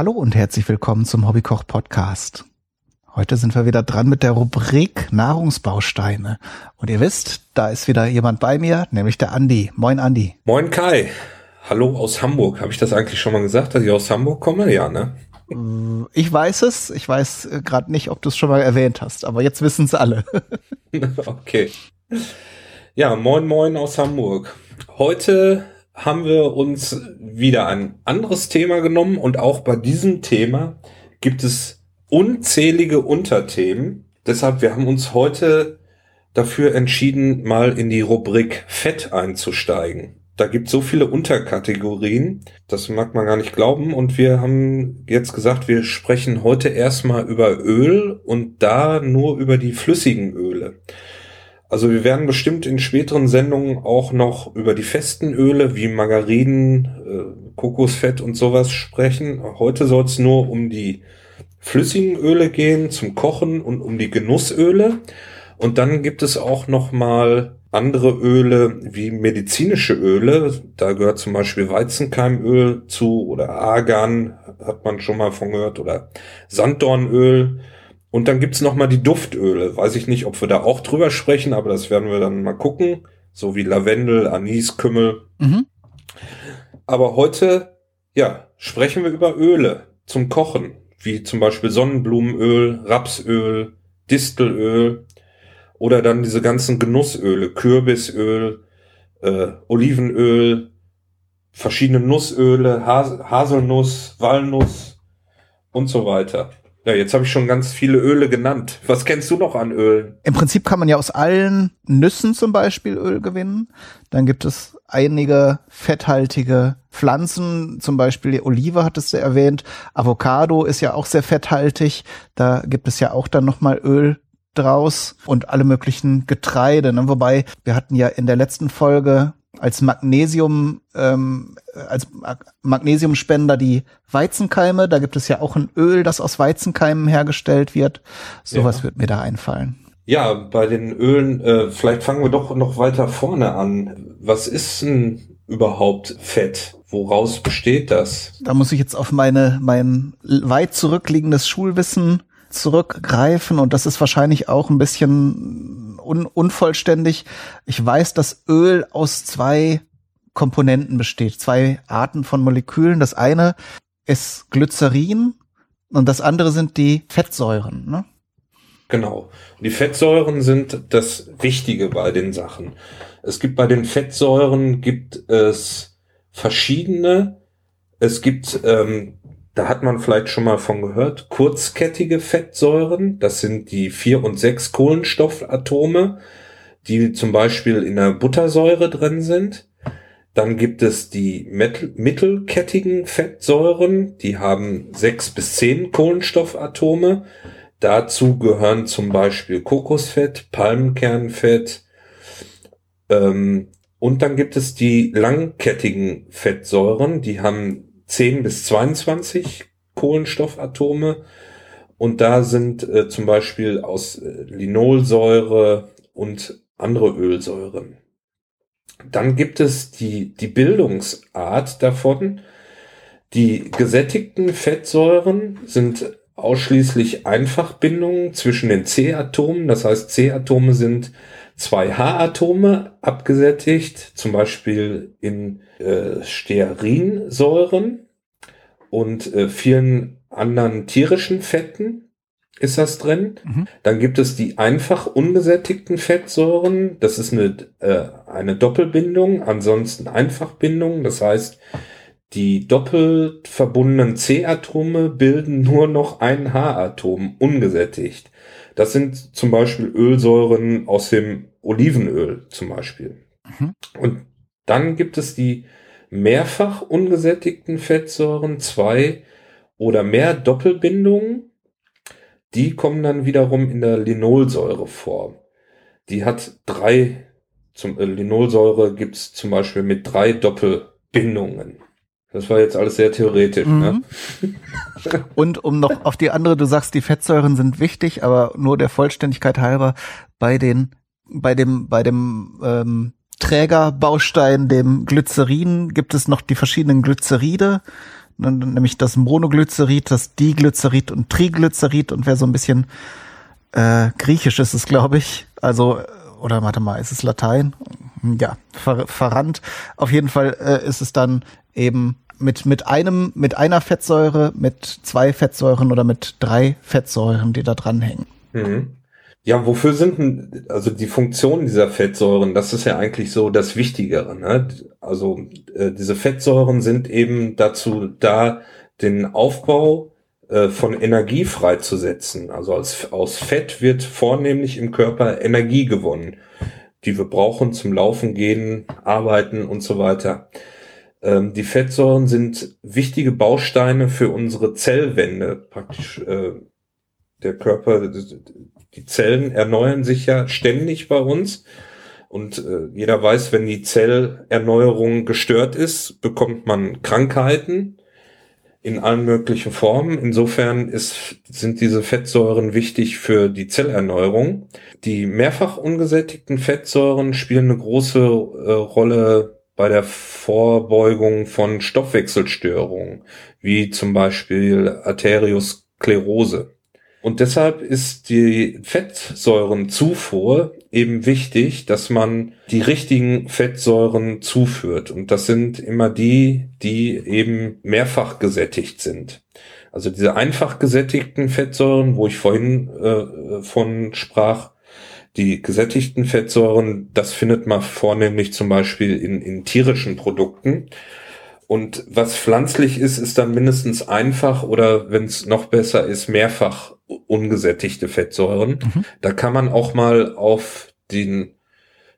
Hallo und herzlich willkommen zum Hobbykoch Podcast. Heute sind wir wieder dran mit der Rubrik Nahrungsbausteine. Und ihr wisst, da ist wieder jemand bei mir, nämlich der Andi. Moin Andi. Moin Kai. Hallo aus Hamburg. Habe ich das eigentlich schon mal gesagt, dass ich aus Hamburg komme? Ja, ne? Ich weiß es. Ich weiß äh, gerade nicht, ob du es schon mal erwähnt hast, aber jetzt wissen es alle. okay. Ja, moin moin aus Hamburg. Heute haben wir uns wieder ein anderes Thema genommen und auch bei diesem Thema gibt es unzählige Unterthemen. Deshalb, wir haben uns heute dafür entschieden, mal in die Rubrik Fett einzusteigen. Da gibt so viele Unterkategorien, das mag man gar nicht glauben. Und wir haben jetzt gesagt, wir sprechen heute erstmal über Öl und da nur über die flüssigen Öle. Also wir werden bestimmt in späteren Sendungen auch noch über die festen Öle wie Margarinen, äh, Kokosfett und sowas sprechen. Heute soll es nur um die flüssigen Öle gehen zum Kochen und um die Genussöle. Und dann gibt es auch noch mal andere Öle wie medizinische Öle. Da gehört zum Beispiel Weizenkeimöl zu oder Argan, hat man schon mal von gehört, oder Sanddornöl. Und dann gibt's noch mal die Duftöle. Weiß ich nicht, ob wir da auch drüber sprechen, aber das werden wir dann mal gucken. So wie Lavendel, Anis, Kümmel. Mhm. Aber heute, ja, sprechen wir über Öle zum Kochen. Wie zum Beispiel Sonnenblumenöl, Rapsöl, Distelöl oder dann diese ganzen Genussöle, Kürbisöl, äh, Olivenöl, verschiedene Nussöle, Has Haselnuss, Walnuss und so weiter. Ja, jetzt habe ich schon ganz viele Öle genannt. Was kennst du noch an Ölen? Im Prinzip kann man ja aus allen Nüssen zum Beispiel Öl gewinnen. Dann gibt es einige fetthaltige Pflanzen, zum Beispiel die Olive hattest du erwähnt. Avocado ist ja auch sehr fetthaltig. Da gibt es ja auch dann nochmal Öl draus und alle möglichen Getreide. Ne? Wobei wir hatten ja in der letzten Folge als Magnesium, ähm, als Magnesiumspender die Weizenkeime. Da gibt es ja auch ein Öl, das aus Weizenkeimen hergestellt wird. Sowas ja. wird mir da einfallen. Ja, bei den Ölen, äh, vielleicht fangen wir doch noch weiter vorne an. Was ist denn überhaupt Fett? Woraus besteht das? Da muss ich jetzt auf meine, mein weit zurückliegendes Schulwissen zurückgreifen und das ist wahrscheinlich auch ein bisschen un unvollständig. Ich weiß, dass Öl aus zwei Komponenten besteht, zwei Arten von Molekülen. Das eine ist Glycerin und das andere sind die Fettsäuren. Ne? Genau. Die Fettsäuren sind das Wichtige bei den Sachen. Es gibt bei den Fettsäuren gibt es verschiedene. Es gibt ähm, da hat man vielleicht schon mal von gehört, kurzkettige Fettsäuren, das sind die vier und sechs Kohlenstoffatome, die zum Beispiel in der Buttersäure drin sind. Dann gibt es die mittelkettigen Fettsäuren, die haben sechs bis zehn Kohlenstoffatome. Dazu gehören zum Beispiel Kokosfett, Palmkernfett. Ähm, und dann gibt es die langkettigen Fettsäuren, die haben 10 bis 22 Kohlenstoffatome. Und da sind äh, zum Beispiel aus äh, Linolsäure und andere Ölsäuren. Dann gibt es die, die Bildungsart davon. Die gesättigten Fettsäuren sind ausschließlich Einfachbindungen zwischen den C-Atomen. Das heißt, C-Atome sind zwei H-Atome abgesättigt, zum Beispiel in äh, Stearinsäuren und äh, vielen anderen tierischen Fetten ist das drin. Mhm. Dann gibt es die einfach ungesättigten Fettsäuren. Das ist eine, äh, eine Doppelbindung, ansonsten Einfachbindung. Das heißt, die doppelt verbundenen C-Atome bilden nur noch ein H-Atom ungesättigt. Das sind zum Beispiel Ölsäuren aus dem Olivenöl zum Beispiel. Mhm. Und dann gibt es die mehrfach ungesättigten Fettsäuren, zwei oder mehr Doppelbindungen. Die kommen dann wiederum in der Linolsäure vor. Die hat drei, zum äh, Linolsäure gibt's zum Beispiel mit drei Doppelbindungen. Das war jetzt alles sehr theoretisch. Ne? Mhm. Ne? Und um noch auf die andere, du sagst, die Fettsäuren sind wichtig, aber nur der Vollständigkeit halber bei den, bei dem, bei dem ähm, Trägerbaustein, dem Glycerin, gibt es noch die verschiedenen Glyceride. nämlich das Monoglycerid, das Diglycerid und Triglycerid und wer so ein bisschen äh, griechisch ist es, glaube ich, also oder warte mal, ist es Latein? Ja, ver verrannt. Auf jeden Fall äh, ist es dann eben mit, mit einem, mit einer Fettsäure, mit zwei Fettsäuren oder mit drei Fettsäuren, die da dranhängen. Mhm. Ja, wofür sind denn, also die Funktionen dieser Fettsäuren, das ist ja eigentlich so das Wichtigere. Ne? Also äh, diese Fettsäuren sind eben dazu da, den Aufbau äh, von Energie freizusetzen. Also als, aus Fett wird vornehmlich im Körper Energie gewonnen, die wir brauchen zum Laufen gehen, arbeiten und so weiter. Ähm, die Fettsäuren sind wichtige Bausteine für unsere Zellwände. Praktisch äh, der Körper, die Zellen erneuern sich ja ständig bei uns. Und äh, jeder weiß, wenn die Zellerneuerung gestört ist, bekommt man Krankheiten in allen möglichen Formen. Insofern ist, sind diese Fettsäuren wichtig für die Zellerneuerung. Die mehrfach ungesättigten Fettsäuren spielen eine große äh, Rolle bei der Vorbeugung von Stoffwechselstörungen, wie zum Beispiel Arteriosklerose. Und deshalb ist die Fettsäurenzufuhr eben wichtig, dass man die richtigen Fettsäuren zuführt. Und das sind immer die, die eben mehrfach gesättigt sind. Also diese einfach gesättigten Fettsäuren, wo ich vorhin äh, von sprach, die gesättigten Fettsäuren, das findet man vornehmlich zum Beispiel in, in tierischen Produkten. Und was pflanzlich ist, ist dann mindestens einfach oder wenn es noch besser ist, mehrfach ungesättigte Fettsäuren. Mhm. Da kann man auch mal auf den,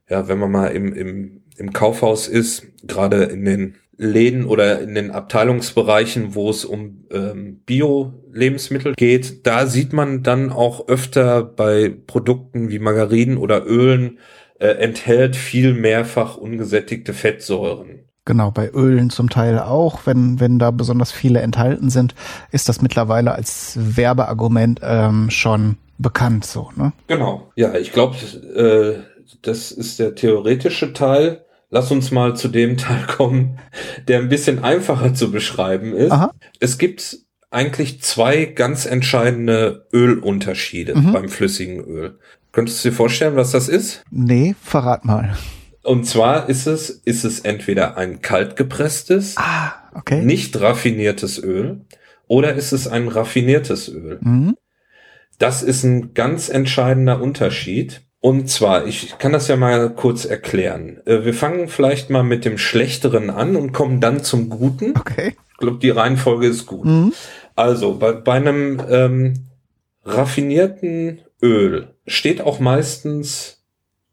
ja, wenn man mal im, im, im Kaufhaus ist, gerade in den Läden oder in den Abteilungsbereichen, wo es um ähm, Bio-Lebensmittel geht, da sieht man dann auch öfter bei Produkten wie Margarinen oder Ölen äh, enthält viel mehrfach ungesättigte Fettsäuren. Genau, bei Ölen zum Teil auch. Wenn, wenn da besonders viele enthalten sind, ist das mittlerweile als Werbeargument ähm, schon bekannt so. Ne? Genau. Ja, ich glaube, äh, das ist der theoretische Teil. Lass uns mal zu dem Teil kommen, der ein bisschen einfacher zu beschreiben ist. Aha. Es gibt eigentlich zwei ganz entscheidende Ölunterschiede mhm. beim flüssigen Öl. Könntest du dir vorstellen, was das ist? Nee, verrat mal. Und zwar ist es, ist es entweder ein kaltgepresstes, ah, okay. nicht raffiniertes Öl oder ist es ein raffiniertes Öl. Mhm. Das ist ein ganz entscheidender Unterschied. Und zwar, ich kann das ja mal kurz erklären. Äh, wir fangen vielleicht mal mit dem Schlechteren an und kommen dann zum Guten. Okay. Ich glaube, die Reihenfolge ist gut. Mhm. Also, bei, bei einem ähm, raffinierten Öl steht auch meistens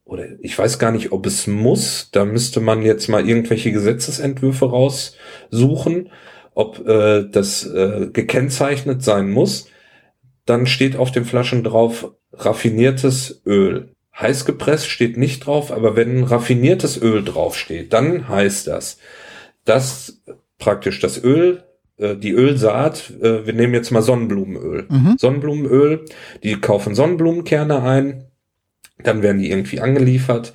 oder ich weiß gar nicht, ob es muss. Da müsste man jetzt mal irgendwelche Gesetzesentwürfe raussuchen, ob äh, das äh, gekennzeichnet sein muss. Dann steht auf den Flaschen drauf raffiniertes Öl. Heiß gepresst steht nicht drauf, aber wenn raffiniertes Öl draufsteht, dann heißt das, dass praktisch das Öl äh, die Ölsaat, äh, wir nehmen jetzt mal Sonnenblumenöl. Mhm. Sonnenblumenöl, die kaufen Sonnenblumenkerne ein, dann werden die irgendwie angeliefert,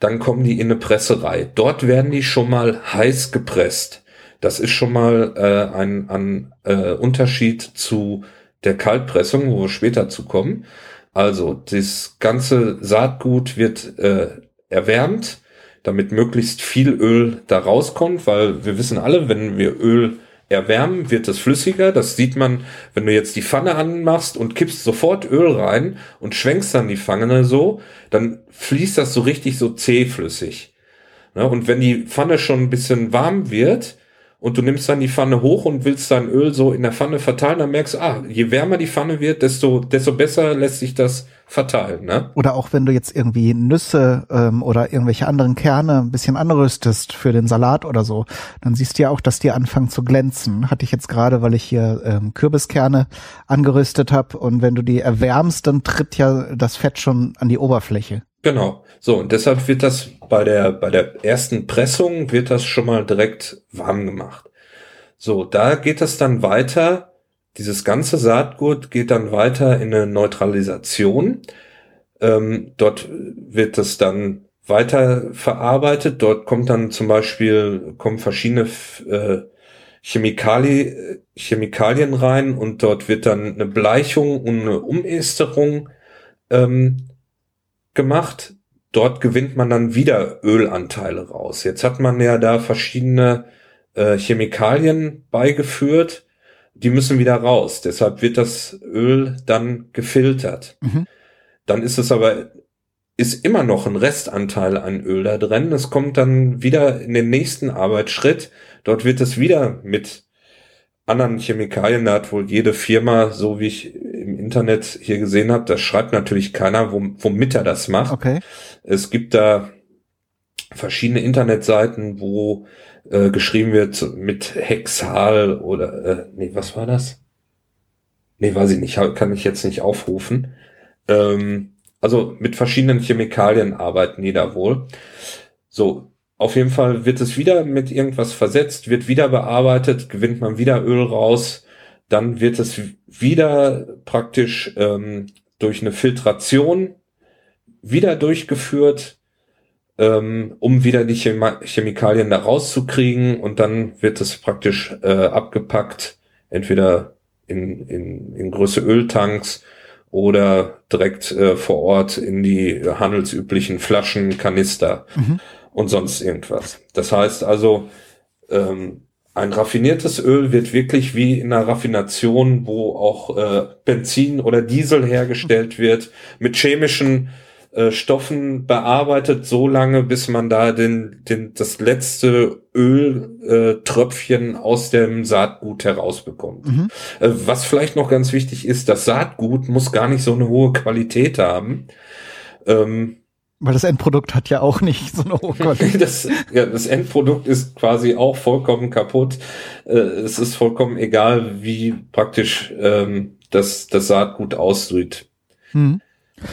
dann kommen die in eine Presserei. Dort werden die schon mal heiß gepresst. Das ist schon mal äh, ein, ein äh, Unterschied zu der Kaltpressung, wo wir später zu kommen. Also das ganze Saatgut wird äh, erwärmt, damit möglichst viel Öl da rauskommt, weil wir wissen alle, wenn wir Öl erwärmen, wird es flüssiger. Das sieht man, wenn du jetzt die Pfanne anmachst und kippst sofort Öl rein und schwenkst dann die Pfanne so, dann fließt das so richtig so zähflüssig. Ne? Und wenn die Pfanne schon ein bisschen warm wird, und du nimmst dann die Pfanne hoch und willst dein Öl so in der Pfanne verteilen, dann merkst du, ah, je wärmer die Pfanne wird, desto, desto besser lässt sich das verteilen. Ne? Oder auch wenn du jetzt irgendwie Nüsse ähm, oder irgendwelche anderen Kerne ein bisschen anrüstest für den Salat oder so, dann siehst du ja auch, dass die anfangen zu glänzen. Hatte ich jetzt gerade, weil ich hier ähm, Kürbiskerne angerüstet habe und wenn du die erwärmst, dann tritt ja das Fett schon an die Oberfläche. Genau. So, und deshalb wird das bei der, bei der ersten Pressung wird das schon mal direkt warm gemacht. So, da geht es dann weiter. Dieses ganze Saatgut geht dann weiter in eine Neutralisation. Ähm, dort wird es dann weiter verarbeitet. Dort kommt dann zum Beispiel, kommen verschiedene äh, Chemikali Chemikalien rein und dort wird dann eine Bleichung und eine Umesterung ähm, gemacht. Dort gewinnt man dann wieder Ölanteile raus. Jetzt hat man ja da verschiedene äh, Chemikalien beigeführt, die müssen wieder raus. Deshalb wird das Öl dann gefiltert. Mhm. Dann ist es aber ist immer noch ein Restanteil an Öl da drin. Es kommt dann wieder in den nächsten Arbeitsschritt. Dort wird es wieder mit anderen Chemikalien, da hat wohl jede Firma, so wie ich Internet hier gesehen habe, das schreibt natürlich keiner, womit er das macht. Okay. Es gibt da verschiedene Internetseiten, wo äh, geschrieben wird mit Hexal oder äh, nee, was war das? Nee, weiß ich nicht, kann ich jetzt nicht aufrufen. Ähm, also mit verschiedenen Chemikalien arbeiten die da wohl. So, auf jeden Fall wird es wieder mit irgendwas versetzt, wird wieder bearbeitet, gewinnt man wieder Öl raus, dann wird es wieder praktisch ähm, durch eine Filtration wieder durchgeführt, ähm, um wieder die Chema Chemikalien da rauszukriegen und dann wird es praktisch äh, abgepackt, entweder in, in, in Größe Öltanks oder direkt äh, vor Ort in die handelsüblichen Flaschen, Kanister. Mhm und sonst irgendwas. Das heißt also, ähm, ein raffiniertes Öl wird wirklich wie in einer Raffination, wo auch äh, Benzin oder Diesel hergestellt wird, mit chemischen äh, Stoffen bearbeitet, so lange, bis man da den, den, das letzte Öltröpfchen äh, aus dem Saatgut herausbekommt. Mhm. Äh, was vielleicht noch ganz wichtig ist, das Saatgut muss gar nicht so eine hohe Qualität haben. Ähm, weil das Endprodukt hat ja auch nicht so eine hohe Qualität. das, ja, das Endprodukt ist quasi auch vollkommen kaputt. Äh, es ist vollkommen egal, wie praktisch ähm, das, das Saatgut aussieht. Hm.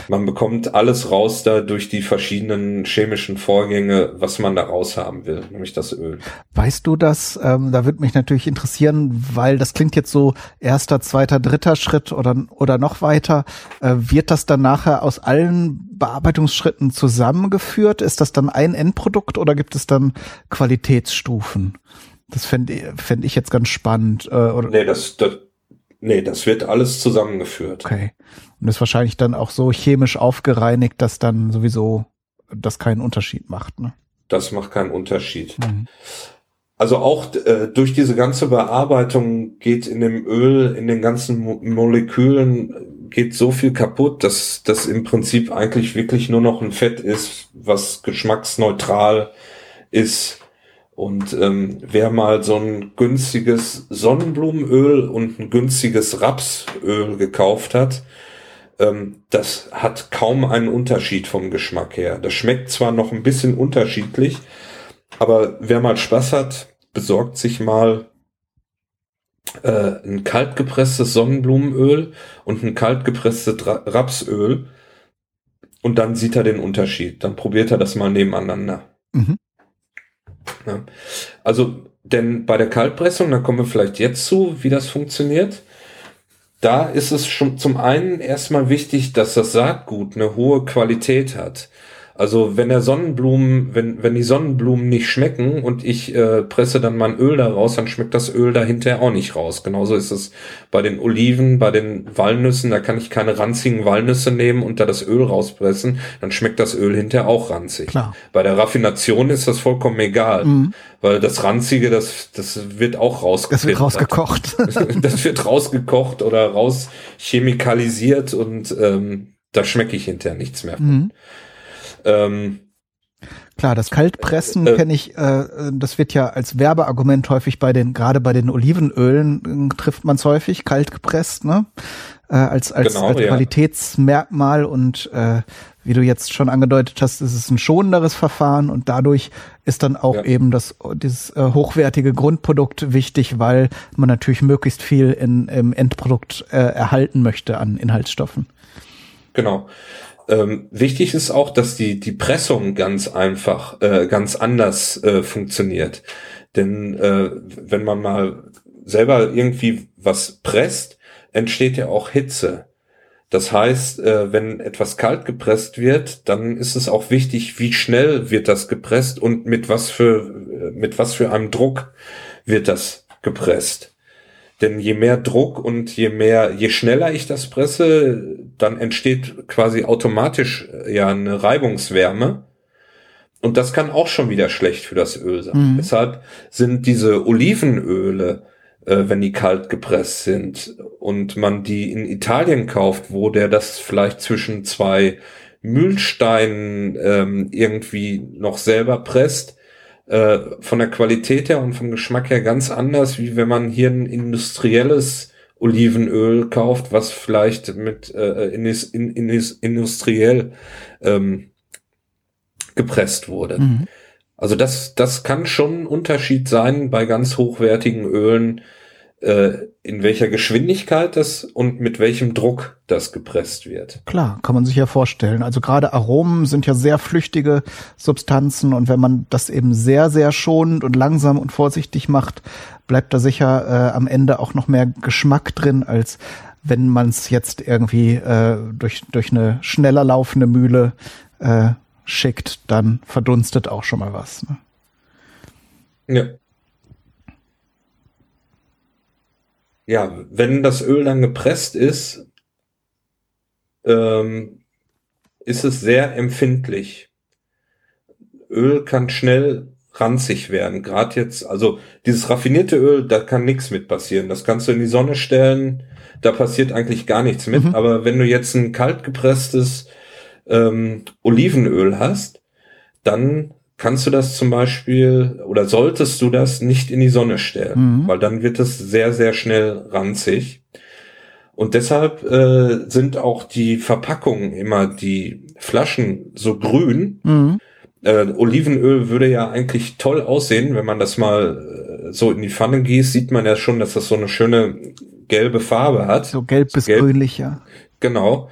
Man bekommt alles raus da durch die verschiedenen chemischen Vorgänge, was man da raus haben will, nämlich das Öl. Weißt du das? Ähm, da würde mich natürlich interessieren, weil das klingt jetzt so erster, zweiter, dritter Schritt oder, oder noch weiter. Äh, wird das dann nachher aus allen Bearbeitungsschritten zusammengeführt? Ist das dann ein Endprodukt oder gibt es dann Qualitätsstufen? Das fände fänd ich jetzt ganz spannend. Äh, oder? Nee, das, das, nee, das wird alles zusammengeführt. Okay. Und ist wahrscheinlich dann auch so chemisch aufgereinigt, dass dann sowieso das keinen Unterschied macht. Ne? Das macht keinen Unterschied. Mhm. Also auch äh, durch diese ganze Bearbeitung geht in dem Öl, in den ganzen Mo Molekülen geht so viel kaputt, dass das im Prinzip eigentlich wirklich nur noch ein Fett ist, was geschmacksneutral ist. Und ähm, wer mal so ein günstiges Sonnenblumenöl und ein günstiges Rapsöl gekauft hat, ähm, das hat kaum einen Unterschied vom Geschmack her. Das schmeckt zwar noch ein bisschen unterschiedlich, aber wer mal Spaß hat, besorgt sich mal äh, ein kaltgepresstes Sonnenblumenöl und ein kaltgepresstes Rapsöl und dann sieht er den Unterschied. Dann probiert er das mal nebeneinander. Mhm. Ja. Also, denn bei der Kaltpressung, da kommen wir vielleicht jetzt zu, wie das funktioniert da ist es schon zum einen erstmal wichtig, dass das Saatgut eine hohe Qualität hat. Also wenn der Sonnenblumen, wenn, wenn die Sonnenblumen nicht schmecken und ich äh, presse dann mein Öl da raus, dann schmeckt das Öl da hinterher auch nicht raus. Genauso ist es bei den Oliven, bei den Walnüssen, da kann ich keine ranzigen Walnüsse nehmen und da das Öl rauspressen, dann schmeckt das Öl hinterher auch ranzig. Klar. Bei der Raffination ist das vollkommen egal, mhm. weil das Ranzige, das, das wird auch rausgekocht. Das wird rausgekocht. das wird rausgekocht oder rauschemikalisiert und ähm, da schmecke ich hinterher nichts mehr von. Mhm. Ähm, Klar, das Kaltpressen äh, kenne ich, äh, das wird ja als Werbeargument häufig bei den, gerade bei den Olivenölen äh, trifft man es häufig, kalt gepresst, ne? Äh, als als, genau, als Qualitätsmerkmal und äh, wie du jetzt schon angedeutet hast, ist es ein schonenderes Verfahren und dadurch ist dann auch ja. eben das dieses äh, hochwertige Grundprodukt wichtig, weil man natürlich möglichst viel in, im Endprodukt äh, erhalten möchte an Inhaltsstoffen. Genau. Ähm, wichtig ist auch, dass die, die Pressung ganz einfach, äh, ganz anders äh, funktioniert. Denn äh, wenn man mal selber irgendwie was presst, entsteht ja auch Hitze. Das heißt, äh, wenn etwas kalt gepresst wird, dann ist es auch wichtig, wie schnell wird das gepresst und mit was für, äh, mit was für einem Druck wird das gepresst. Denn je mehr Druck und je mehr, je schneller ich das presse, dann entsteht quasi automatisch äh, ja eine Reibungswärme. Und das kann auch schon wieder schlecht für das Öl sein. Mhm. Deshalb sind diese Olivenöle, äh, wenn die kalt gepresst sind und man die in Italien kauft, wo der das vielleicht zwischen zwei Mühlsteinen ähm, irgendwie noch selber presst, äh, von der Qualität her und vom Geschmack her ganz anders, wie wenn man hier ein industrielles Olivenöl kauft, was vielleicht mit äh, in, in, in, industriell ähm, gepresst wurde. Mhm. Also das, das kann schon ein Unterschied sein bei ganz hochwertigen Ölen, in welcher Geschwindigkeit das und mit welchem Druck das gepresst wird. Klar, kann man sich ja vorstellen. Also gerade Aromen sind ja sehr flüchtige Substanzen und wenn man das eben sehr, sehr schonend und langsam und vorsichtig macht, bleibt da sicher äh, am Ende auch noch mehr Geschmack drin, als wenn man es jetzt irgendwie äh, durch, durch eine schneller laufende Mühle äh, schickt, dann verdunstet auch schon mal was. Ne? Ja. Ja, wenn das Öl dann gepresst ist, ähm, ist es sehr empfindlich. Öl kann schnell ranzig werden. Gerade jetzt, also dieses raffinierte Öl, da kann nichts mit passieren. Das kannst du in die Sonne stellen, da passiert eigentlich gar nichts mit. Mhm. Aber wenn du jetzt ein kalt gepresstes ähm, Olivenöl hast, dann kannst du das zum Beispiel oder solltest du das nicht in die Sonne stellen, mhm. weil dann wird es sehr, sehr schnell ranzig. Und deshalb äh, sind auch die Verpackungen immer, die Flaschen so grün. Mhm. Äh, Olivenöl würde ja eigentlich toll aussehen, wenn man das mal äh, so in die Pfanne gießt, sieht man ja schon, dass das so eine schöne gelbe Farbe hat. So gelb bis gelb. grünlich, ja. Genau.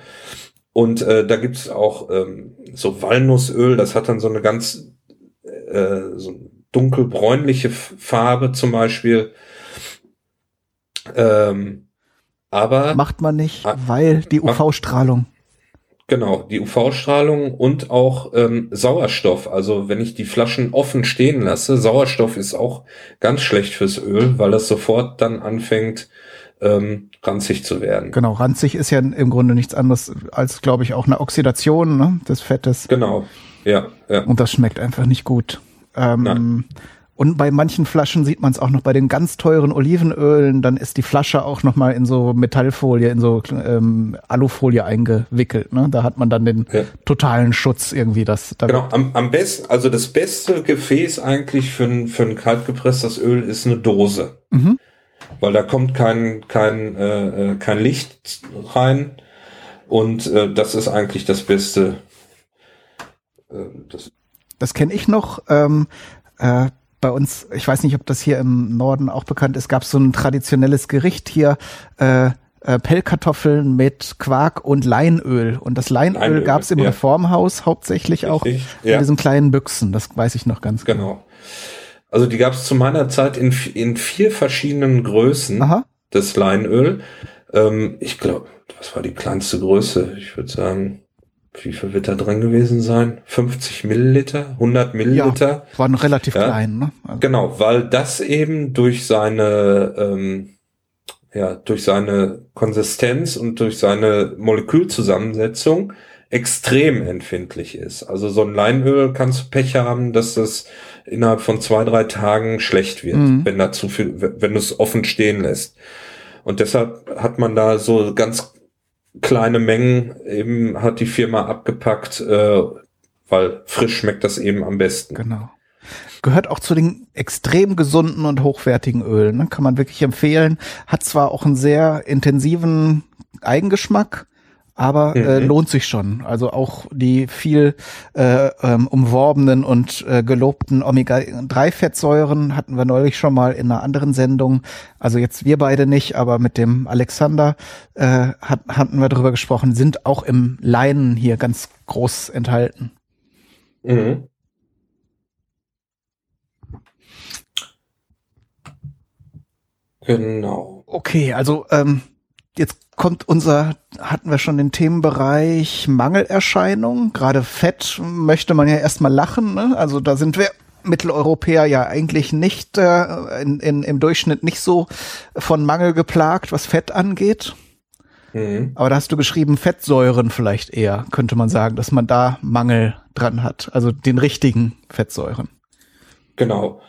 Und äh, da gibt's auch ähm, so Walnussöl, das hat dann so eine ganz äh, so dunkelbräunliche Farbe zum Beispiel. Ähm, aber macht man nicht, ah, weil die UV-Strahlung. Genau, die UV-Strahlung und auch ähm, Sauerstoff. Also wenn ich die Flaschen offen stehen lasse, Sauerstoff ist auch ganz schlecht fürs Öl, weil das sofort dann anfängt ähm, ranzig zu werden. Genau, ranzig ist ja im Grunde nichts anderes als, glaube ich, auch eine Oxidation ne, des Fettes. Genau, ja, ja. Und das schmeckt einfach nicht gut. Ähm, und bei manchen Flaschen sieht man es auch noch bei den ganz teuren Olivenölen, dann ist die Flasche auch noch mal in so Metallfolie, in so ähm, Alufolie eingewickelt. Ne? Da hat man dann den ja. totalen Schutz irgendwie. Das, genau, am, am besten, also das beste Gefäß eigentlich für ein, für ein kaltgepresstes Öl ist eine Dose. Mhm. Weil da kommt kein, kein, äh, äh kein Licht rein. Und äh, das ist eigentlich das Beste. Äh, das das kenne ich noch. Ähm, äh, bei uns, ich weiß nicht, ob das hier im Norden auch bekannt ist, gab es so ein traditionelles Gericht hier, äh, äh, Pellkartoffeln mit Quark und Leinöl. Und das Leinöl, Leinöl gab es im ja. Reformhaus hauptsächlich auch Richtig, in diesen kleinen Büchsen. Das weiß ich noch ganz genau. genau. Also die gab es zu meiner Zeit in, in vier verschiedenen Größen, Aha. das Leinöl. Ähm, ich glaube, was war die kleinste Größe? Ich würde sagen wie viel wird da drin gewesen sein? 50 Milliliter, 100 Milliliter. Ja, waren relativ ja, klein, ne? Also. Genau, weil das eben durch seine, ähm, ja, durch seine Konsistenz und durch seine Molekülzusammensetzung extrem empfindlich ist. Also so ein Leinöl kannst du Pech haben, dass das innerhalb von zwei, drei Tagen schlecht wird, mhm. wenn da zu viel, wenn du es offen stehen lässt. Und deshalb hat man da so ganz kleine Mengen eben hat die Firma abgepackt, äh, weil frisch schmeckt das eben am besten. Genau. Gehört auch zu den extrem gesunden und hochwertigen Ölen. Ne? Kann man wirklich empfehlen. Hat zwar auch einen sehr intensiven Eigengeschmack, aber äh, mhm. lohnt sich schon. Also auch die viel äh, ähm, umworbenen und äh, gelobten Omega-3-Fettsäuren hatten wir neulich schon mal in einer anderen Sendung. Also jetzt wir beide nicht, aber mit dem Alexander äh, hat, hatten wir darüber gesprochen, sind auch im Leinen hier ganz groß enthalten. Mhm. Genau. Okay, also ähm, jetzt kommt unser, hatten wir schon den Themenbereich Mangelerscheinung. Gerade Fett möchte man ja erstmal lachen, ne? Also da sind wir Mitteleuropäer ja eigentlich nicht äh, in, in, im Durchschnitt nicht so von Mangel geplagt, was Fett angeht. Mhm. Aber da hast du geschrieben, Fettsäuren vielleicht eher, könnte man sagen, dass man da Mangel dran hat. Also den richtigen Fettsäuren. Genau.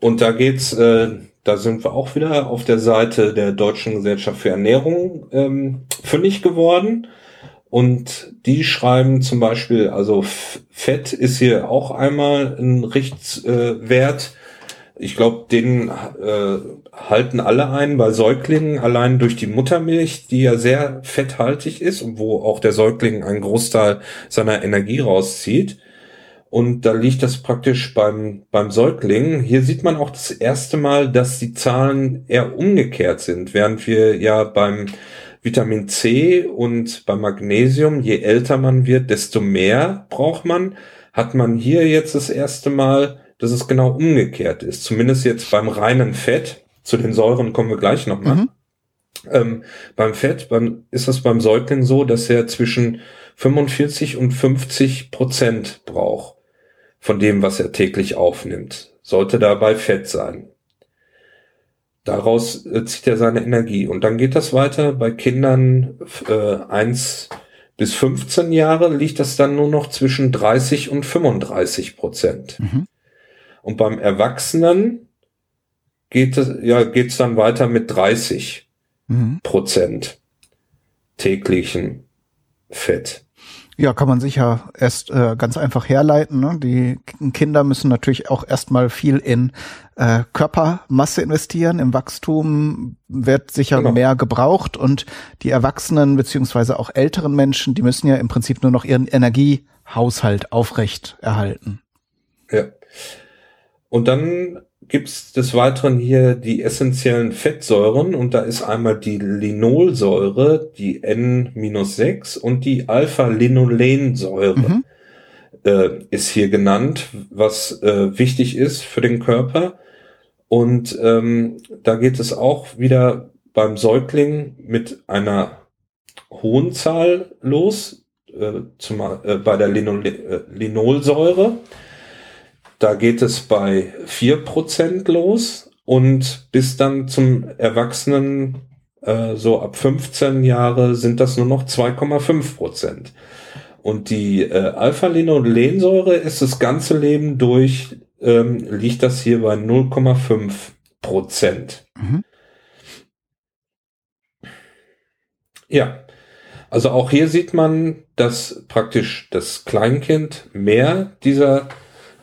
Und da geht's, äh, da sind wir auch wieder auf der Seite der Deutschen Gesellschaft für Ernährung ähm, fündig geworden. Und die schreiben zum Beispiel, also Fett ist hier auch einmal ein Richtwert. Ich glaube, den äh, halten alle ein bei Säuglingen, allein durch die Muttermilch, die ja sehr fetthaltig ist und wo auch der Säugling einen Großteil seiner Energie rauszieht. Und da liegt das praktisch beim, beim Säugling. Hier sieht man auch das erste Mal, dass die Zahlen eher umgekehrt sind, während wir ja beim Vitamin C und beim Magnesium, je älter man wird, desto mehr braucht man, hat man hier jetzt das erste Mal, dass es genau umgekehrt ist. Zumindest jetzt beim reinen Fett. Zu den Säuren kommen wir gleich nochmal. Mhm. Ähm, beim Fett beim, ist es beim Säugling so, dass er zwischen 45 und 50 Prozent braucht von dem, was er täglich aufnimmt. Sollte dabei Fett sein. Daraus äh, zieht er seine Energie. Und dann geht das weiter. Bei Kindern äh, 1 bis 15 Jahre liegt das dann nur noch zwischen 30 und 35 Prozent. Mhm. Und beim Erwachsenen geht es, ja, geht's dann weiter mit 30 mhm. Prozent täglichen Fett. Ja, kann man sicher erst äh, ganz einfach herleiten. Ne? Die Kinder müssen natürlich auch erstmal viel in äh, Körpermasse investieren. Im Wachstum wird sicher genau. mehr gebraucht und die Erwachsenen beziehungsweise auch älteren Menschen, die müssen ja im Prinzip nur noch ihren Energiehaushalt aufrecht erhalten. Ja. Und dann gibt's des Weiteren hier die essentiellen Fettsäuren und da ist einmal die Linolsäure, die N-6 und die Alpha-Linolensäure mhm. äh, ist hier genannt, was äh, wichtig ist für den Körper. Und ähm, da geht es auch wieder beim Säugling mit einer hohen Zahl los, äh, zum, äh, bei der Linol äh, Linolsäure. Da geht es bei vier Prozent los und bis dann zum Erwachsenen, äh, so ab 15 Jahre, sind das nur noch 2,5%. Prozent. Und die äh, Alpha-Linolensäure ist das ganze Leben durch, ähm, liegt das hier bei 0,5 Prozent. Mhm. Ja, also auch hier sieht man, dass praktisch das Kleinkind mehr dieser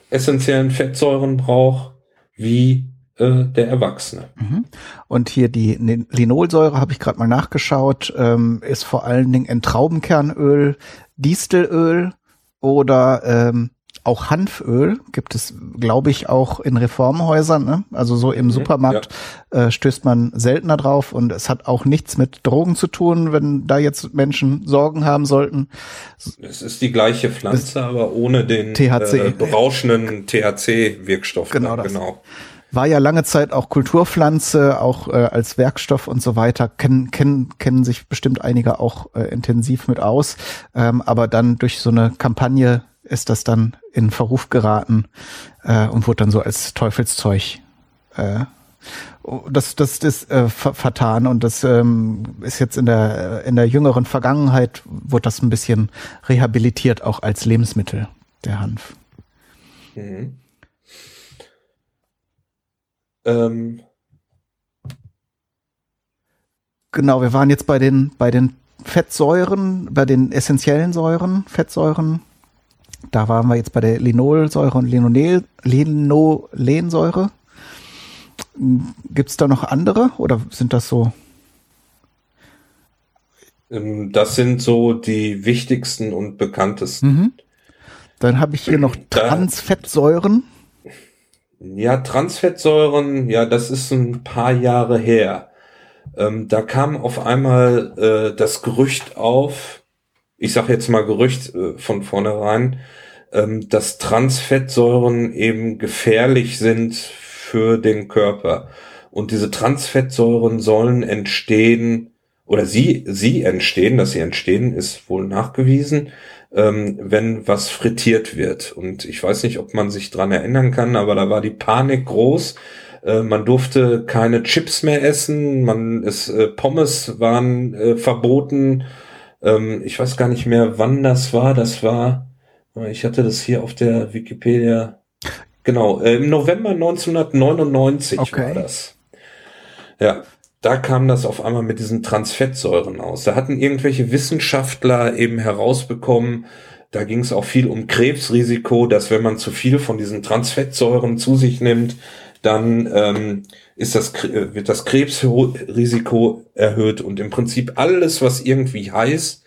essentiellen Fettsäuren braucht wie äh, der Erwachsene. Mhm. Und hier die Linolsäure, habe ich gerade mal nachgeschaut, ähm, ist vor allen Dingen in Traubenkernöl, Distelöl oder ähm, auch Hanföl gibt es, glaube ich, auch in Reformhäusern. Ne? Also so im mhm, Supermarkt ja. äh, stößt man seltener drauf und es hat auch nichts mit Drogen zu tun, wenn da jetzt Menschen Sorgen haben sollten. Es ist die gleiche Pflanze, aber ohne den THC. Äh, berauschenden THC-Wirkstoff. Genau, das. genau. War ja lange Zeit auch Kulturpflanze, auch äh, als Werkstoff und so weiter. Kennen, kennen, kennen sich bestimmt einige auch äh, intensiv mit aus. Ähm, aber dann durch so eine Kampagne ist das dann in Verruf geraten äh, und wurde dann so als Teufelszeug äh, das, das ist äh, vertan und das ähm, ist jetzt in der in der jüngeren Vergangenheit wurde das ein bisschen rehabilitiert auch als Lebensmittel der Hanf. Mhm. Ähm. Genau, wir waren jetzt bei den bei den Fettsäuren, bei den essentiellen Säuren, Fettsäuren. Da waren wir jetzt bei der Linolsäure und Linolensäure. Gibt es da noch andere oder sind das so? Ähm, das sind so die wichtigsten und bekanntesten. Mhm. Dann habe ich hier noch Transfettsäuren. Ja, Transfettsäuren, ja, das ist ein paar Jahre her. Ähm, da kam auf einmal äh, das Gerücht auf, ich sage jetzt mal Gerücht äh, von vornherein, ähm, dass Transfettsäuren eben gefährlich sind für den Körper. Und diese Transfettsäuren sollen entstehen oder sie, sie entstehen, dass sie entstehen, ist wohl nachgewiesen, ähm, wenn was frittiert wird. Und ich weiß nicht, ob man sich dran erinnern kann, aber da war die Panik groß. Äh, man durfte keine Chips mehr essen, man es äh, Pommes waren äh, verboten. Ähm, ich weiß gar nicht mehr, wann das war. Das war, ich hatte das hier auf der Wikipedia. Genau, äh, im November 1999 okay. war das. Ja, da kam das auf einmal mit diesen Transfettsäuren aus. Da hatten irgendwelche Wissenschaftler eben herausbekommen, da ging es auch viel um Krebsrisiko, dass wenn man zu viel von diesen Transfettsäuren zu sich nimmt, dann ähm, ist das, wird das Krebsrisiko erhöht und im Prinzip alles, was irgendwie heiß,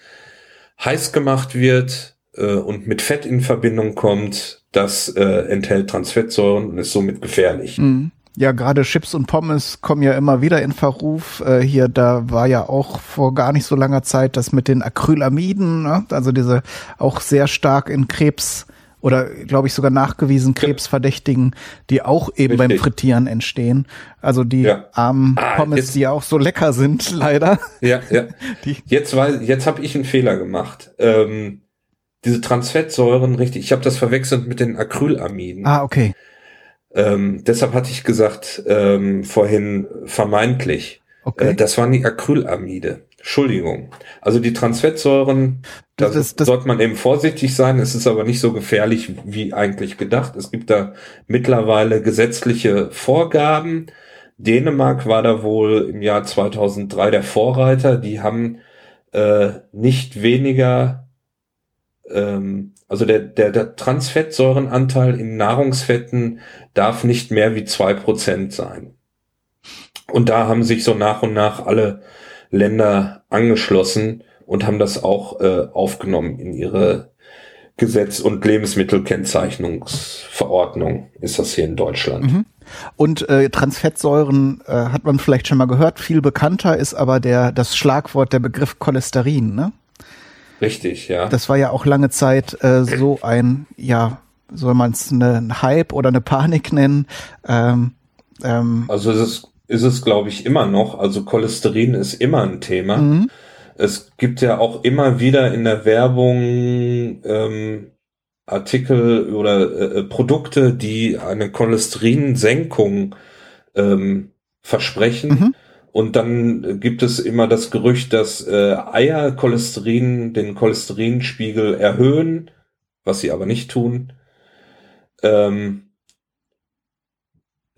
heiß gemacht wird äh, und mit Fett in Verbindung kommt, das äh, enthält Transfettsäuren und ist somit gefährlich. Mhm. Ja, gerade Chips und Pommes kommen ja immer wieder in Verruf. Äh, hier, da war ja auch vor gar nicht so langer Zeit das mit den Acrylamiden, ne? also diese auch sehr stark in Krebs oder glaube ich sogar nachgewiesen Krebsverdächtigen, die auch eben Richtig. beim Frittieren entstehen. Also die ja. armen ah, Pommes, jetzt, die auch so lecker sind, leider. Ja, ja. Die. Jetzt weil jetzt habe ich einen Fehler gemacht. Ähm, diese Transfettsäuren, richtig, ich habe das verwechselt mit den Acrylamiden. Ah, okay. Ähm, deshalb hatte ich gesagt, ähm, vorhin vermeintlich. Okay. Äh, das waren die Acrylamide. Entschuldigung. Also die Transfettsäuren, da das, das, das, sollte man eben vorsichtig sein. Es ist aber nicht so gefährlich wie eigentlich gedacht. Es gibt da mittlerweile gesetzliche Vorgaben. Dänemark war da wohl im Jahr 2003 der Vorreiter. Die haben äh, nicht weniger ähm, also der, der, der Transfettsäurenanteil in Nahrungsfetten darf nicht mehr wie zwei Prozent sein. Und da haben sich so nach und nach alle Länder angeschlossen und haben das auch äh, aufgenommen in ihre Gesetz- und Lebensmittelkennzeichnungsverordnung ist das hier in Deutschland. Mhm. Und äh, Transfettsäuren äh, hat man vielleicht schon mal gehört, viel bekannter ist aber der das Schlagwort der Begriff Cholesterin, ne? Richtig, ja. Das war ja auch lange Zeit äh, so ein, ja, soll man es eine Hype oder eine Panik nennen? Ähm, ähm, also es ist, ist es, glaube ich, immer noch. Also Cholesterin ist immer ein Thema. Mhm. Es gibt ja auch immer wieder in der Werbung ähm, Artikel oder äh, äh Produkte, die eine Cholesterinsenkung ähm, versprechen. Mhm. Und dann gibt es immer das Gerücht, dass äh, Eier Cholesterin, den Cholesterinspiegel erhöhen, was sie aber nicht tun. Ähm,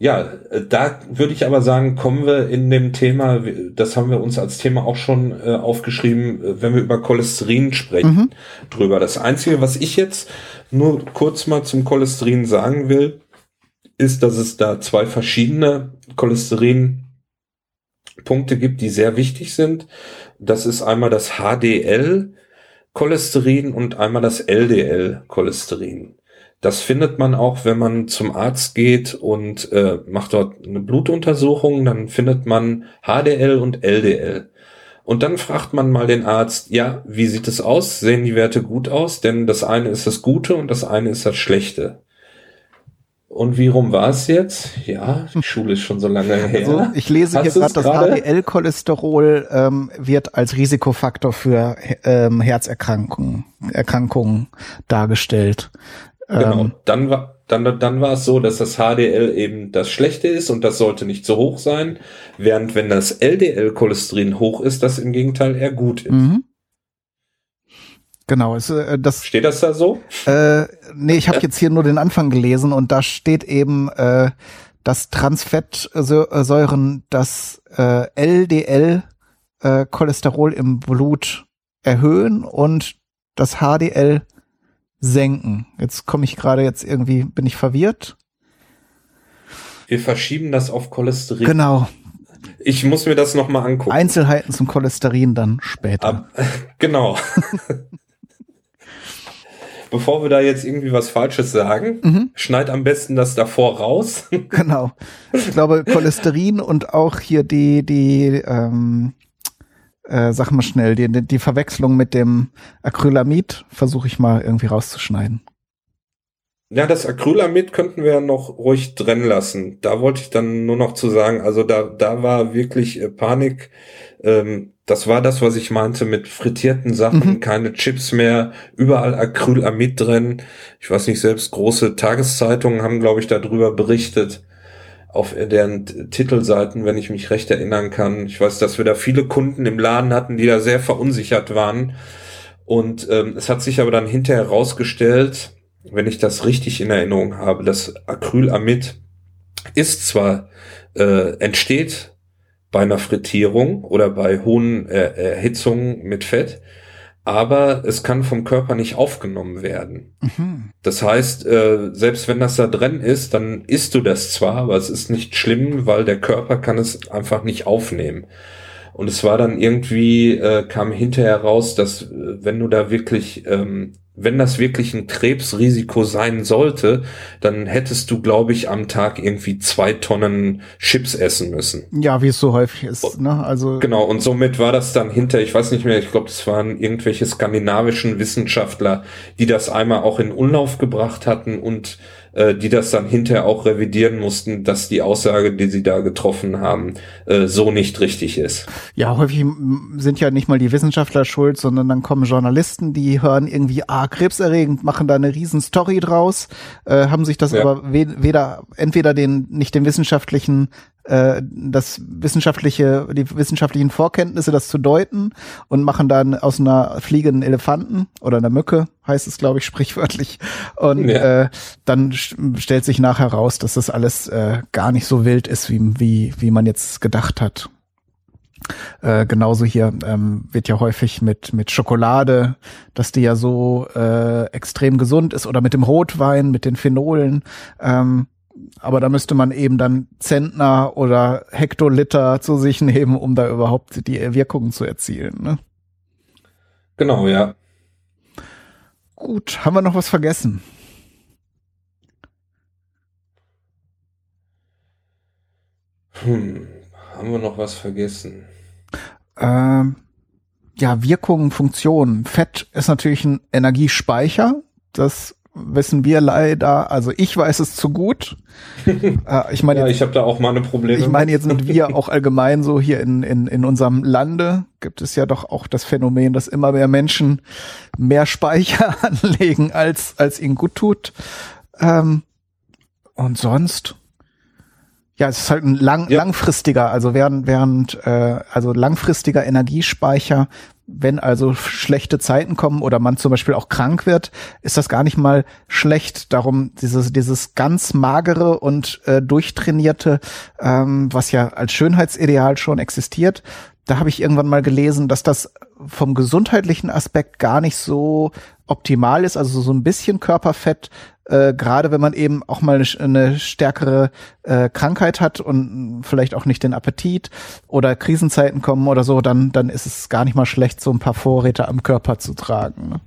ja, da würde ich aber sagen, kommen wir in dem Thema, das haben wir uns als Thema auch schon äh, aufgeschrieben, äh, wenn wir über Cholesterin sprechen, mhm. drüber. Das Einzige, was ich jetzt nur kurz mal zum Cholesterin sagen will, ist, dass es da zwei verschiedene Cholesterin Punkte gibt, die sehr wichtig sind. Das ist einmal das HDL-Cholesterin und einmal das LDL-Cholesterin. Das findet man auch, wenn man zum Arzt geht und äh, macht dort eine Blutuntersuchung, dann findet man HDL und LDL. Und dann fragt man mal den Arzt, ja, wie sieht es aus? Sehen die Werte gut aus? Denn das eine ist das Gute und das eine ist das Schlechte. Und wie rum war es jetzt? Ja, die Schule ist schon so lange her. Also ich lese Hast hier gerade, das HDL-Cholesterol ähm, wird als Risikofaktor für ähm, Herzerkrankungen Erkrankungen dargestellt. Genau, ähm, dann war dann, dann war es so, dass das HDL eben das Schlechte ist und das sollte nicht so hoch sein, während wenn das LDL-Cholesterin hoch ist, das im Gegenteil eher gut ist. Mhm. Genau, es, äh, das steht das da so? Äh, nee, ich habe jetzt hier nur den Anfang gelesen und da steht eben, äh, dass Transfettsäuren das äh, LDL äh, im Blut erhöhen und das HDL senken. Jetzt komme ich gerade jetzt irgendwie, bin ich verwirrt? Wir verschieben das auf Cholesterin. Genau. Ich muss mir das nochmal angucken. Einzelheiten zum Cholesterin dann später. Ab, genau. bevor wir da jetzt irgendwie was Falsches sagen, mhm. schneid am besten das davor raus. genau. Ich glaube, Cholesterin und auch hier die, die, ähm, äh, sag mal schnell, die, die Verwechslung mit dem Acrylamid versuche ich mal irgendwie rauszuschneiden. Ja, das Acrylamid könnten wir noch ruhig drin lassen. Da wollte ich dann nur noch zu sagen, also da, da war wirklich äh, Panik Ähm, das war das, was ich meinte mit frittierten Sachen, mhm. keine Chips mehr, überall Acrylamid drin. Ich weiß nicht, selbst große Tageszeitungen haben, glaube ich, darüber berichtet auf deren Titelseiten, wenn ich mich recht erinnern kann. Ich weiß, dass wir da viele Kunden im Laden hatten, die da sehr verunsichert waren. Und ähm, es hat sich aber dann hinterher herausgestellt, wenn ich das richtig in Erinnerung habe, dass Acrylamid ist zwar äh, entsteht bei einer Frittierung oder bei hohen äh, Erhitzungen mit Fett, aber es kann vom Körper nicht aufgenommen werden. Mhm. Das heißt, äh, selbst wenn das da drin ist, dann isst du das zwar, aber es ist nicht schlimm, weil der Körper kann es einfach nicht aufnehmen. Und es war dann irgendwie, äh, kam hinterher raus, dass äh, wenn du da wirklich ähm, wenn das wirklich ein Krebsrisiko sein sollte, dann hättest du, glaube ich, am Tag irgendwie zwei Tonnen Chips essen müssen. Ja, wie es so häufig ist. Ne? Also genau. Und somit war das dann hinter, ich weiß nicht mehr, ich glaube, das waren irgendwelche skandinavischen Wissenschaftler, die das einmal auch in Umlauf gebracht hatten und äh, die das dann hinterher auch revidieren mussten, dass die Aussage, die sie da getroffen haben, äh, so nicht richtig ist. Ja, häufig sind ja nicht mal die Wissenschaftler schuld, sondern dann kommen Journalisten, die hören irgendwie, ah, krebserregend, machen da eine riesen Story draus, äh, haben sich das ja. aber weder, entweder den, nicht den wissenschaftlichen äh, das wissenschaftliche, die wissenschaftlichen Vorkenntnisse, das zu deuten und machen dann aus einer fliegenden Elefanten oder einer Mücke, heißt es, glaube ich, sprichwörtlich. Und ja. äh, dann stellt sich nachher raus, dass das alles äh, gar nicht so wild ist, wie, wie, wie man jetzt gedacht hat. Äh, genauso hier ähm, wird ja häufig mit mit Schokolade, dass die ja so äh, extrem gesund ist oder mit dem Rotwein, mit den Phenolen. Ähm, aber da müsste man eben dann Zentner oder Hektoliter zu sich nehmen, um da überhaupt die Wirkungen zu erzielen. Ne? Genau, ja. Gut, haben wir noch was vergessen? Hm, haben wir noch was vergessen? Ähm, ja, Wirkungen, Funktionen. Fett ist natürlich ein Energiespeicher. Das wissen wir leider, also ich weiß es zu gut. äh, ich meine, ja, ich habe da auch meine Probleme. Ich meine jetzt mit wir auch allgemein so hier in, in, in unserem Lande gibt es ja doch auch das Phänomen, dass immer mehr Menschen mehr Speicher anlegen, als, als ihnen gut tut. Ähm, und sonst, ja, es ist halt ein lang, ja. langfristiger, also während, während äh, also langfristiger Energiespeicher wenn also schlechte Zeiten kommen oder man zum Beispiel auch krank wird, ist das gar nicht mal schlecht. Darum dieses, dieses ganz magere und äh, durchtrainierte, ähm, was ja als Schönheitsideal schon existiert, da habe ich irgendwann mal gelesen, dass das vom gesundheitlichen Aspekt gar nicht so optimal ist. Also so ein bisschen Körperfett äh, gerade wenn man eben auch mal eine, eine stärkere äh, Krankheit hat und vielleicht auch nicht den Appetit oder Krisenzeiten kommen oder so, dann, dann ist es gar nicht mal schlecht, so ein paar Vorräte am Körper zu tragen. Ne?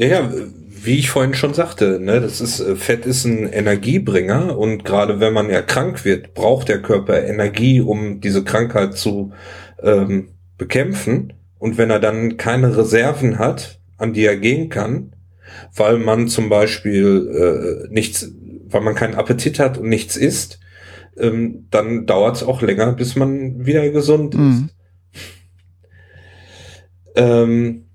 Ja, ja, wie ich vorhin schon sagte, ne, das ist äh, Fett ist ein Energiebringer und gerade wenn man ja krank wird, braucht der Körper Energie, um diese Krankheit zu ähm, bekämpfen. Und wenn er dann keine Reserven hat, an die er gehen kann, weil man zum Beispiel äh, nichts, weil man keinen Appetit hat und nichts isst, ähm, dann dauert es auch länger, bis man wieder gesund ist. Mhm. Ähm,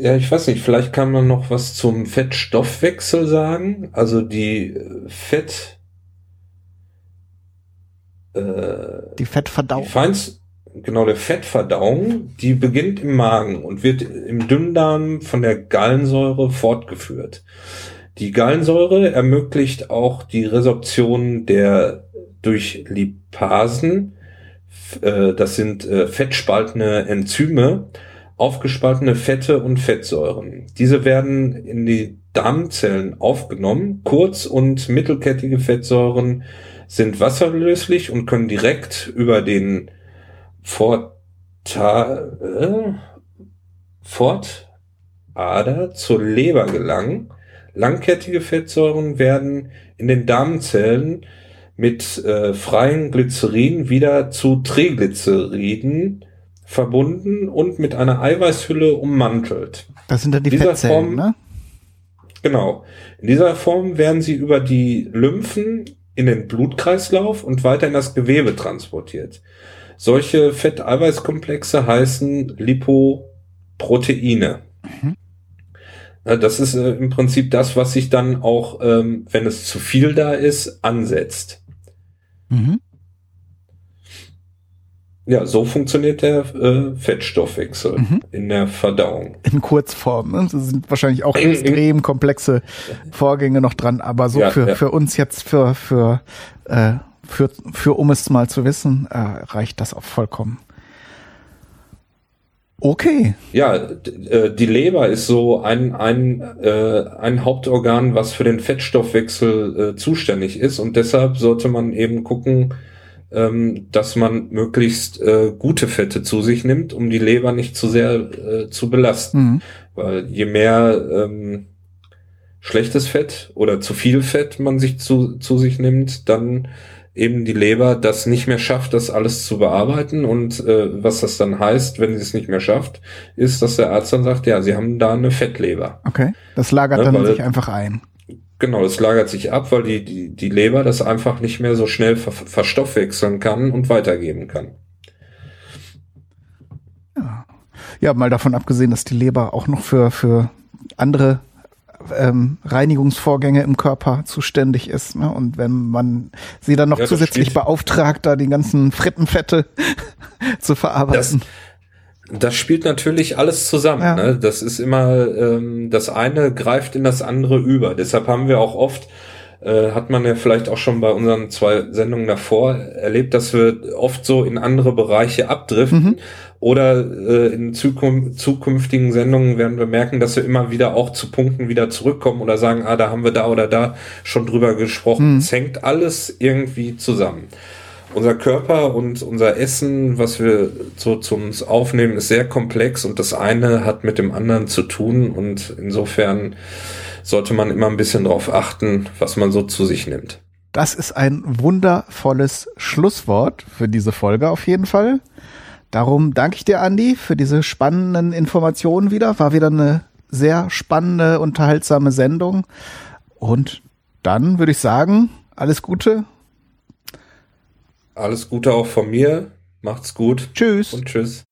ja, ich weiß nicht, vielleicht kann man noch was zum Fettstoffwechsel sagen. Also die äh, Fett. Äh, die Fettverdauung. Die feinst, genau der Fettverdauung, die beginnt im Magen und wird im Dünndarm von der Gallensäure fortgeführt. Die Gallensäure ermöglicht auch die Resorption der durch Lipasen, äh, das sind äh, fettspaltende Enzyme, aufgespaltene Fette und Fettsäuren. Diese werden in die Darmzellen aufgenommen. Kurz- und mittelkettige Fettsäuren sind wasserlöslich und können direkt über den Forta, äh, Fortader zur Leber gelangen. Langkettige Fettsäuren werden in den Darmzellen mit äh, freien Glycerin wieder zu Triglyceriden verbunden und mit einer Eiweißhülle ummantelt. Das sind dann die Fettzellen, Form, ne? Genau. In dieser Form werden sie über die Lymphen in den Blutkreislauf und weiter in das Gewebe transportiert. Solche Fetteiweißkomplexe heißen Lipoproteine. Mhm. Das ist äh, im Prinzip das, was sich dann auch, ähm, wenn es zu viel da ist, ansetzt. Mhm. Ja, so funktioniert der äh, Fettstoffwechsel mhm. in der Verdauung. In Kurzform. Ne? Das sind wahrscheinlich auch extrem komplexe Vorgänge noch dran, aber so ja, für, ja. für uns jetzt, für, für, äh, für, für um es mal zu wissen, äh, reicht das auch vollkommen. Okay. Ja, äh, die Leber ist so ein, ein, äh, ein Hauptorgan, was für den Fettstoffwechsel äh, zuständig ist und deshalb sollte man eben gucken, ähm, dass man möglichst äh, gute Fette zu sich nimmt, um die Leber nicht zu sehr äh, zu belasten. Mhm. Weil je mehr ähm, schlechtes Fett oder zu viel Fett man sich zu, zu sich nimmt, dann eben die Leber das nicht mehr schafft, das alles zu bearbeiten. Und äh, was das dann heißt, wenn sie es nicht mehr schafft, ist, dass der Arzt dann sagt, ja, sie haben da eine Fettleber. Okay, das lagert ja, ne, dann sich einfach ein. Genau, es lagert sich ab, weil die, die, die Leber das einfach nicht mehr so schnell ver verstoffwechseln kann und weitergeben kann. Ja. ja, mal davon abgesehen, dass die Leber auch noch für, für andere ähm, Reinigungsvorgänge im Körper zuständig ist. Ne? Und wenn man sie dann noch ja, zusätzlich beauftragt, da die ganzen Frittenfette zu verarbeiten. Das, das spielt natürlich alles zusammen. Ja. Ne? Das ist immer, ähm, das eine greift in das andere über. Deshalb haben wir auch oft, äh, hat man ja vielleicht auch schon bei unseren zwei Sendungen davor erlebt, dass wir oft so in andere Bereiche abdriften. Mhm. Oder äh, in Zukunft, zukünftigen Sendungen werden wir merken, dass wir immer wieder auch zu Punkten wieder zurückkommen oder sagen, ah, da haben wir da oder da schon drüber gesprochen. Mhm. Es hängt alles irgendwie zusammen unser Körper und unser Essen, was wir so zu uns aufnehmen, ist sehr komplex und das eine hat mit dem anderen zu tun und insofern sollte man immer ein bisschen darauf achten, was man so zu sich nimmt. Das ist ein wundervolles Schlusswort für diese Folge auf jeden Fall. Darum danke ich dir, Andi, für diese spannenden Informationen wieder. War wieder eine sehr spannende, unterhaltsame Sendung. Und dann würde ich sagen, alles Gute alles Gute auch von mir. Macht's gut. Tschüss. Und tschüss.